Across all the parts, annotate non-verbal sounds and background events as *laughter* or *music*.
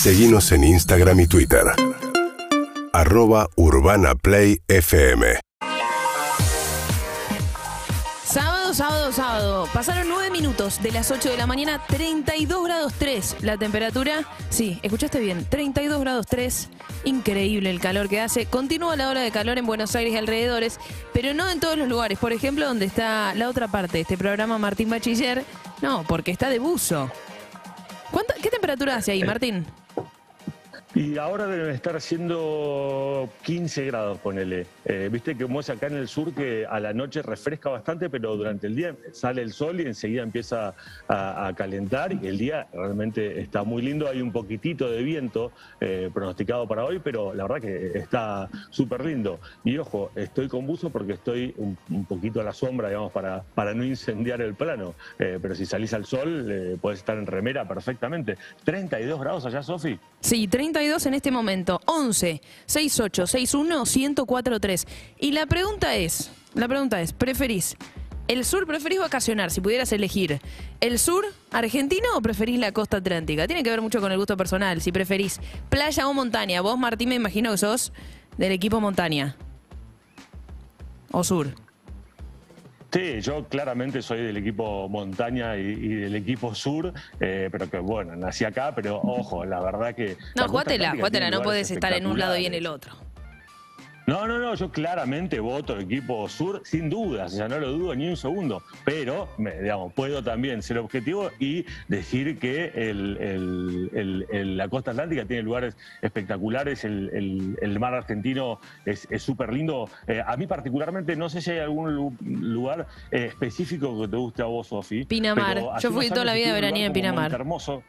Seguimos en Instagram y Twitter. Arroba Urbana Play FM. Sábado, sábado, sábado. Pasaron nueve minutos de las 8 de la mañana, 32 grados 3 la temperatura. Sí, escuchaste bien, 32 grados 3. Increíble el calor que hace. Continúa la ola de calor en Buenos Aires y alrededores, pero no en todos los lugares. Por ejemplo, donde está la otra parte de este programa, Martín Bachiller. No, porque está de buzo. ¿Cuánta- ¿Qué temperatura hace ahí, Martín? Y ahora deben estar haciendo 15 grados, ponele. Eh, Viste que como es acá en el sur que a la noche refresca bastante, pero durante el día sale el sol y enseguida empieza a, calentar y el día realmente está muy lindo. Hay un poquitito de viento eh, pronosticado para hoy, pero la verdad que está súper lindo. Y ojo, estoy con buzo porque estoy un, poquito a la sombra, digamos, para, para no incendiar el plano. Eh, pero si salís al sol, eh, podés estar en remera perfectamente. ¿32 grados allá, Sofi? Sí, 32 en este momento. 11 68 61 1043. Y la pregunta es, la pregunta es, ¿preferís el sur, preferís vacacionar si pudieras elegir el sur argentino o preferís la costa atlántica? Tiene que ver mucho con el gusto personal, si preferís playa o montaña. Vos, Martín, me imagino que sos del equipo montaña. O sur. Sí, yo claramente soy del equipo montaña y, y del equipo sur, eh, pero que bueno, nací acá, pero ojo, la verdad que... No, jugátela, jugátela, no podés estar en un lado y en el otro. No, no, no, yo claramente voto equipo sur, sin dudas, o sea, no lo dudo ni un segundo, pero, me- digamos, puedo también ser objetivo y decir que el- el- el- el- la costa atlántica tiene lugares espectaculares, el, el- el mar argentino es súper lindo. Eh, a mí particularmente, no sé si hay algún lu- lugar eh, específico que te guste a vos, Sofi. Pinamar. Yo fui toda la vida veranía en Pinamar. Montehermoso.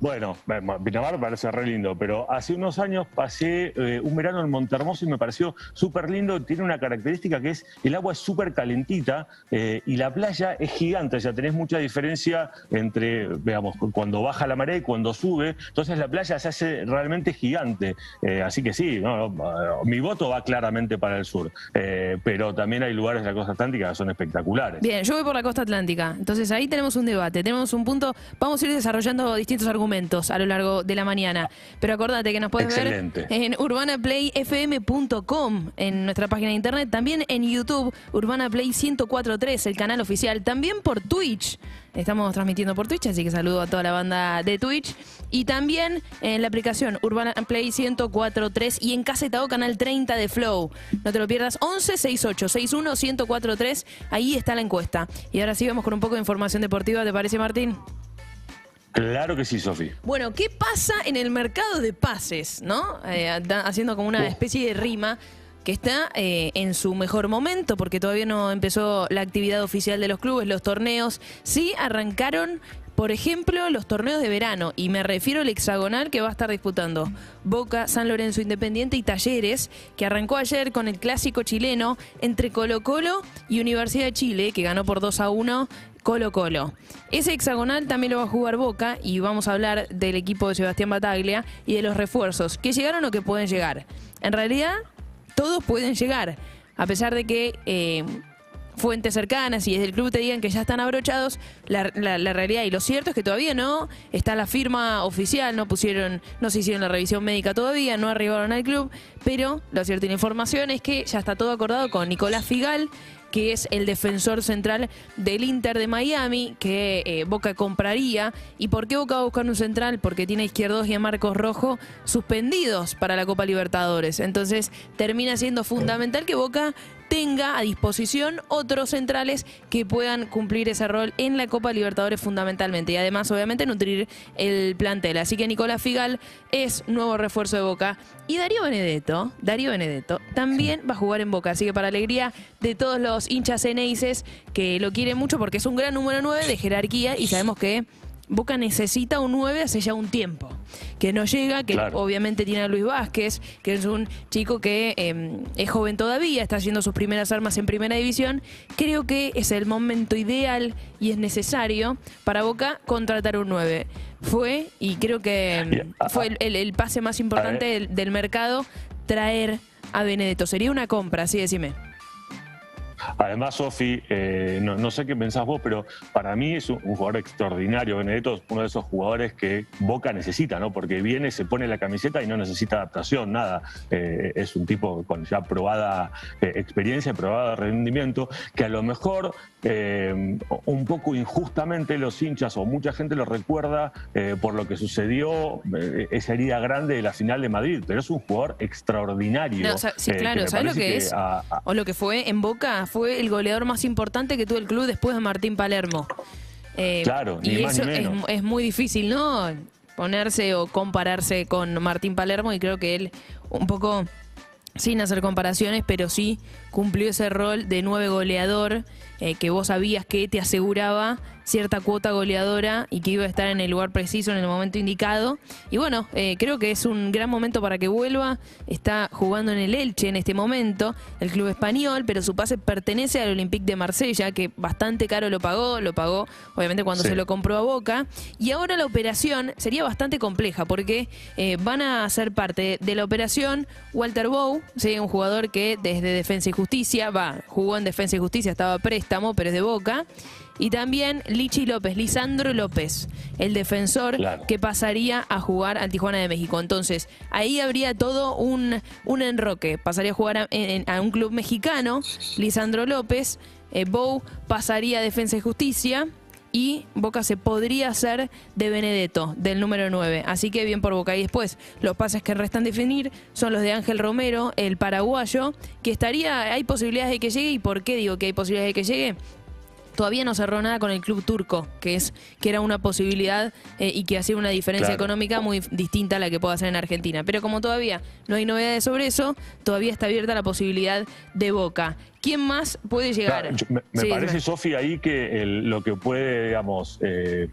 Bueno, eh, Pinamar me parece re lindo, pero hace unos años pasé eh, un verano en Montermoso y me pareció súper lindo. Tiene una característica que es el agua es súper calentita eh, y la playa es gigante. O sea, tenés mucha diferencia entre, veamos, cu- cuando baja la marea y cuando sube. Entonces la playa se hace realmente gigante. Así que sí, mi voto va claramente para el sur. Pero también hay lugares de la costa atlántica que son espectaculares. Bien, yo voy por la costa atlántica. Entonces ahí tenemos un debate, tenemos un punto. Vamos a ir desarrollando distintos argumentos a lo largo de la mañana. Pero acordate que nos puedes Excelente. ver en urbanaplayfm.com, en nuestra página de internet, también en YouTube, Urbana Play 1043, el canal oficial, también por Twitch. Estamos transmitiendo por Twitch, así que saludo a toda la banda de Twitch. Y también en la aplicación Urbana Play 1043 y en Casetao Canal 30 de Flow. No te lo pierdas, 11 68 61 1043. Ahí está la encuesta. Y ahora sí vamos con un poco de información deportiva, ¿te parece, Martín? Claro que sí, Sofi. Bueno, ¿qué pasa en el mercado de pases? ¿No? Eh, da- haciendo como una especie de rima que está eh, en su mejor momento, porque todavía no empezó la actividad oficial de los clubes, los torneos. Sí arrancaron, por ejemplo, los torneos de verano, y me refiero al hexagonal que va a estar disputando Boca, San Lorenzo Independiente y Talleres, que arrancó ayer con el clásico chileno entre Colo Colo y Universidad de Chile, que ganó por 2 a 1 Colo Colo. Ese hexagonal también lo va a jugar Boca y vamos a hablar del equipo de Sebastián Bataglia y de los refuerzos que llegaron o que pueden llegar. En realidad, todos pueden llegar, a pesar de que eh, fuentes cercanas y desde el club te digan que ya están abrochados, la, la- la realidad y lo cierto es que todavía no está la firma oficial, no pusieron, no se hicieron la revisión médica todavía, no arribaron al club, pero lo cierto y la información es que ya está todo acordado con Nicolás Figal, que es el defensor central del Inter de Miami, que eh, Boca compraría. ¿Y por qué Boca va a buscar un central? Porque tiene a Izquierdos y a Marcos Rojo suspendidos para la Copa Libertadores. Entonces termina siendo fundamental que Boca tenga a disposición otros centrales que puedan cumplir ese rol en la Copa Libertadores fundamentalmente y además obviamente nutrir el plantel. Así que Nicolás Figal es nuevo refuerzo de Boca y Darío Benedetto, Darío Benedetto también va a jugar en Boca, así que para alegría de todos los hinchas eneises que lo quieren mucho porque es un gran número 9 de jerarquía y sabemos que Boca necesita un 9 hace ya un tiempo. Que no llega, que Claro. obviamente tiene a Luis Vázquez, que es un chico que eh, es joven todavía, está haciendo sus primeras armas en primera división. Creo que es el momento ideal y es necesario para Boca contratar un 9. Fue, y creo que mm, fue el, el- el pase más importante del, del mercado, traer a Benedetto. Sería una compra, así decime. Además, Sofi, eh, no, sé qué pensás vos, pero para mí es un, jugador extraordinario. Benedetto es uno de esos jugadores que Boca necesita, ¿no? Porque viene, se pone la camiseta y no necesita adaptación, nada. Eh, es un tipo con ya probada eh, experiencia, probada rendimiento, que a lo mejor un poco injustamente los hinchas o mucha gente lo recuerda por lo que sucedió esa herida grande de la final de Madrid, pero es un jugador extraordinario. sí, claro, ¿sabes lo que, es? o lo que fue en Boca, fue el goleador más importante que tuvo el club después de Martín Palermo. Eh, claro, y eso Es, muy difícil, ¿no? Ponerse o compararse con Martín Palermo y creo que él un poco sin hacer comparaciones, pero sí cumplió ese rol de nueve goleador eh, que vos sabías que te aseguraba cierta cuota goleadora y que iba a estar en el lugar preciso en el momento indicado. Y bueno, eh, creo que es un gran momento para que vuelva. Está jugando en el Elche en este momento, el club español, pero su pase pertenece al Olympique de Marsella, que bastante caro lo pagó, lo pagó obviamente cuando se lo compró a Boca. Y ahora la operación sería bastante compleja porque eh, van a ser parte de la operación Walter Bow, un jugador que desde Defensa y Justicia, va, jugó en Defensa y Justicia, estaba préstamo, pero es de Boca. Y también Lichi López, Lisandro López, el defensor que pasaría a jugar al Tijuana de México. Entonces, ahí habría todo un, un enroque. Pasaría a jugar a, un club mexicano, Lisandro López. Eh, Bow pasaría a Defensa y Justicia y Boca se podría hacer de Benedetto, del número 9. Así que bien por Boca. Y después, los pases que restan definir son los de Ángel Romero, el paraguayo, que estaría, hay posibilidades de que llegue. ¿Y por qué digo que hay posibilidades de que llegue? Todavía no cerró nada con el club turco, que es que era una posibilidad eh, y que hacía una diferencia económica muy distinta a la que puede hacer en Argentina. Pero como todavía no hay novedades sobre eso, todavía está abierta la posibilidad de Boca. ¿Quién más puede llegar? me, parece, Sofi, ahí que lo que puede, digamos, eh,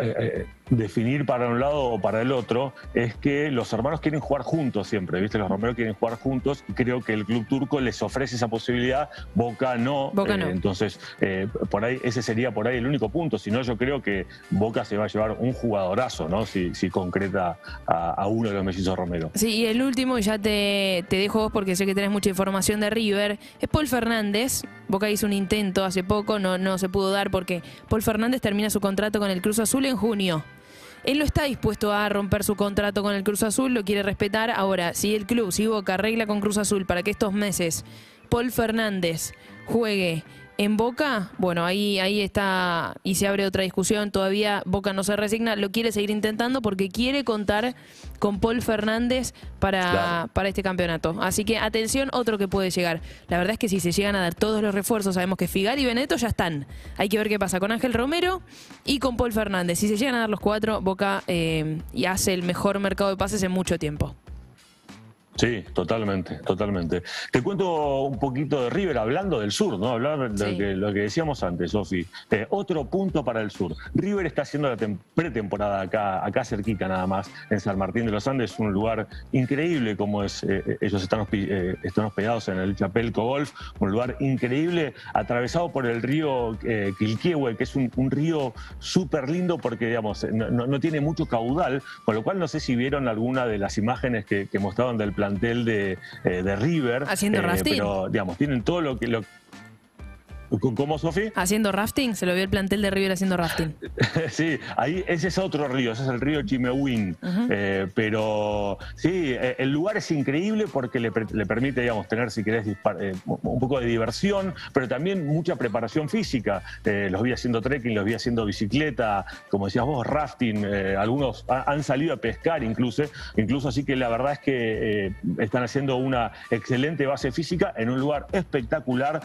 eh, definir para un lado o para el otro es que los hermanos quieren jugar juntos siempre, ¿viste? Los Romero quieren jugar juntos y creo que el club turco les ofrece esa posibilidad, Boca no. Boca eh, Entonces, eh, por ahí, ese sería por ahí el único punto. Si no, yo creo que Boca se va a llevar un jugadorazo, ¿no? Si, si concreta a, uno de los mellizos Romero. Sí, y el último, ya te, te dejo vos porque sé que tenés mucha información de River, es Paul Fernández. Boca hizo un intento hace poco, no, no se pudo dar porque Paul Fernández termina su contrato con el Cruz Azul en junio. Él no está dispuesto a romper su contrato con el Cruz Azul, lo quiere respetar. Ahora, si el club, si Boca arregla con Cruz Azul para que estos meses Paul Fernández juegue en Boca, bueno, ahí, ahí está y se abre otra discusión. Todavía Boca no se resigna, lo quiere seguir intentando porque quiere contar con Paul Fernández para, para este campeonato. Así que atención, otro que puede llegar. La verdad es que si se llegan a dar todos los refuerzos, sabemos que Figal y Benedetto ya están. Hay que ver qué pasa con Ángel Romero y con Paul Fernández. Si se llegan a dar los cuatro, Boca eh, y hace el mejor mercado de pases en mucho tiempo. Sí, totalmente, totalmente. Te cuento un poquito de River, hablando del sur, ¿no? Hablar de lo, que, decíamos antes, Sofi. Eh, otro punto para el sur. River está haciendo la pretemporada acá, acá cerquita nada más, en San Martín de los Andes, un lugar increíble como es, eh, eh, ellos están, están, hospedados en el Chapelco Golf, un lugar increíble, atravesado por el río Quilquiehue, que es un, río súper lindo porque, digamos, no, tiene mucho caudal, con lo cual no sé si vieron alguna de las imágenes que, que mostraban del planeta de, eh, de River. Haciendo eh, rafting. Pero, digamos, tienen todo lo que, lo, ¿Cómo, Sofi? Haciendo rafting, se lo vio el plantel de River haciendo rafting. *laughs* sí, ahí ese es otro río, ese es el río Chimewin. Eh, pero sí, eh, el lugar es increíble porque le, permite, digamos, tener, si querés, eh, un poco de diversión, pero también mucha preparación física. los vi haciendo trekking, los vi haciendo bicicleta, como decías vos, rafting. algunos han salido a pescar incluso, incluso así que la verdad es que están haciendo una excelente base física en un lugar espectacular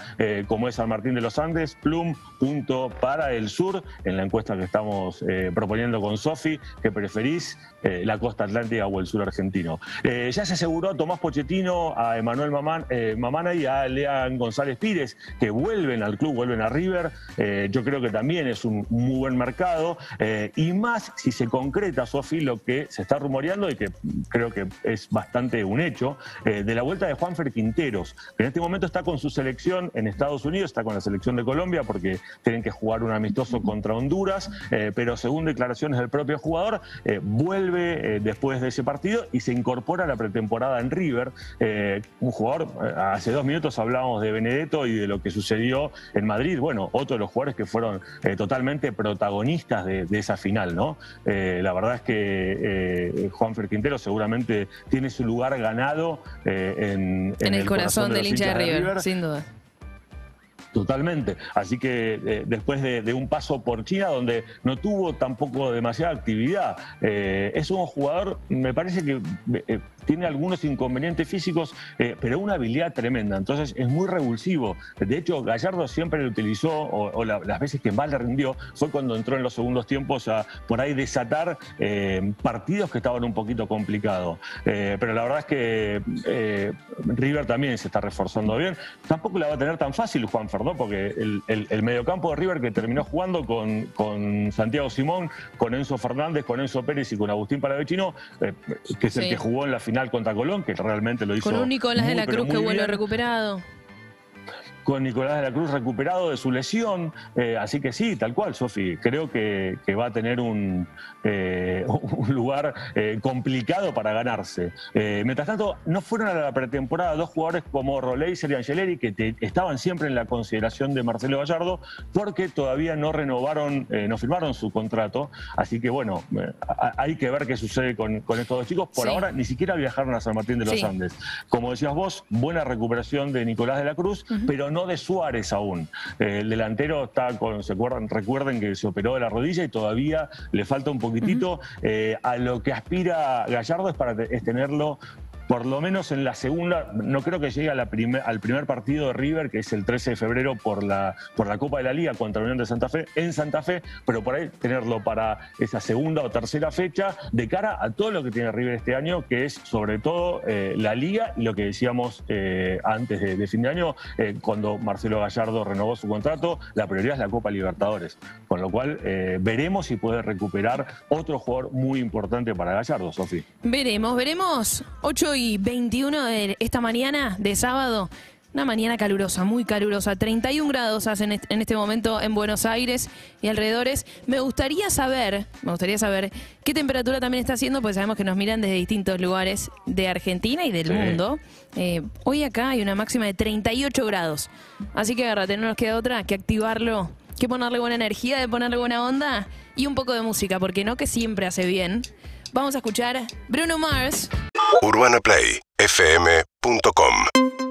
como es San Martín de los Andes, Plum, punto para el sur, en la encuesta que estamos eh, proponiendo con Sofi, que preferís eh, la costa atlántica o el sur argentino. Eh, ya se aseguró Tomás Pochettino, a Emanuel Mamana y a Lean González Pires, que vuelven al club, vuelven a River. yo creo que también es un muy buen mercado, y más si se concreta, Sofi, lo que se está rumoreando y que creo que es bastante un hecho, de la vuelta de Juanfer Quinteros, que en este momento está con su selección en Estados Unidos, está con la selección de Colombia porque tienen que jugar un amistoso contra Honduras, eh, pero según declaraciones del propio jugador, eh, vuelve después de ese partido y se incorpora a la pretemporada en River. un jugador, hace dos minutos hablábamos de Benedetto y de lo que sucedió en Madrid. Bueno, otro de los jugadores que fueron totalmente protagonistas de, esa final, ¿no? la verdad es que Juan Quintero seguramente tiene su lugar ganado en, el, corazón, del hincha de River, sin duda. Totalmente. Así que eh, después de, un paso por China, donde no tuvo tampoco demasiada actividad, eh, es un jugador, me parece que eh, tiene algunos inconvenientes físicos, pero una habilidad tremenda. Entonces es muy revulsivo. De hecho, Gallardo siempre lo utilizó, o, las veces que más le rindió, fue cuando entró en los segundos tiempos a por ahí desatar partidos que estaban un poquito complicados. pero la verdad es que River también se está reforzando bien. Tampoco la va a tener tan fácil Juan Fernando porque el, mediocampo de River que terminó jugando con, Santiago Simón, con Enzo Fernández, con Enzo Pérez y con Agustín Paravecino, eh, que es el que jugó en la final contra Colón, que realmente lo hizo. Con un Nicolás de la Cruz que vuelve recuperado con Nicolás de la Cruz recuperado de su lesión. Eh, así que sí, tal cual, Sofi. Creo que, va a tener un, eh, *laughs* un lugar eh, complicado para ganarse. mientras tanto, no fueron a la pretemporada dos jugadores como Roleiser y Angeleri, que estaban siempre en la consideración de Marcelo Gallardo, porque todavía no renovaron, no firmaron su contrato. Así que bueno, hay que ver qué sucede con, estos dos chicos. Por ahora ni siquiera viajaron a San Martín de los Andes. Como decías vos, buena recuperación de Nicolás de la Cruz, pero no de Suárez aún. Eh, el delantero está con, se acuerdan, recuerden que se operó de la rodilla y todavía le falta un poquitito. Eh, a lo que aspira Gallardo es para es tenerlo por lo menos en la segunda, no creo que llegue al primer partido de River, que es el 13 de febrero por la, por la Copa de la Liga contra la Unión de Santa Fe, en Santa Fe, pero por ahí tenerlo para esa segunda o tercera fecha de cara a todo lo que tiene River este año, que es sobre todo eh, la Liga y lo que decíamos eh, antes de, fin de año, eh, cuando Marcelo Gallardo renovó su contrato, la prioridad es la Copa Libertadores, con lo cual veremos si puede recuperar otro jugador muy importante para Gallardo, Sofi. Veremos, veremos. 8 y 21 de esta mañana de sábado. Una mañana calurosa, muy calurosa. 31 grados hacen en este momento en Buenos Aires y alrededores. Me gustaría saber, me gustaría saber qué temperatura también está haciendo, porque sabemos que nos miran desde distintos lugares de Argentina y del mundo. Eh, hoy acá hay una máxima de 38 grados. Así que agárrate, no nos queda otra que activarlo, que ponerle buena energía, de ponerle buena onda y un poco de música, porque no que siempre hace bien. Vamos a escuchar Bruno Mars. UrbanaPlayFM.com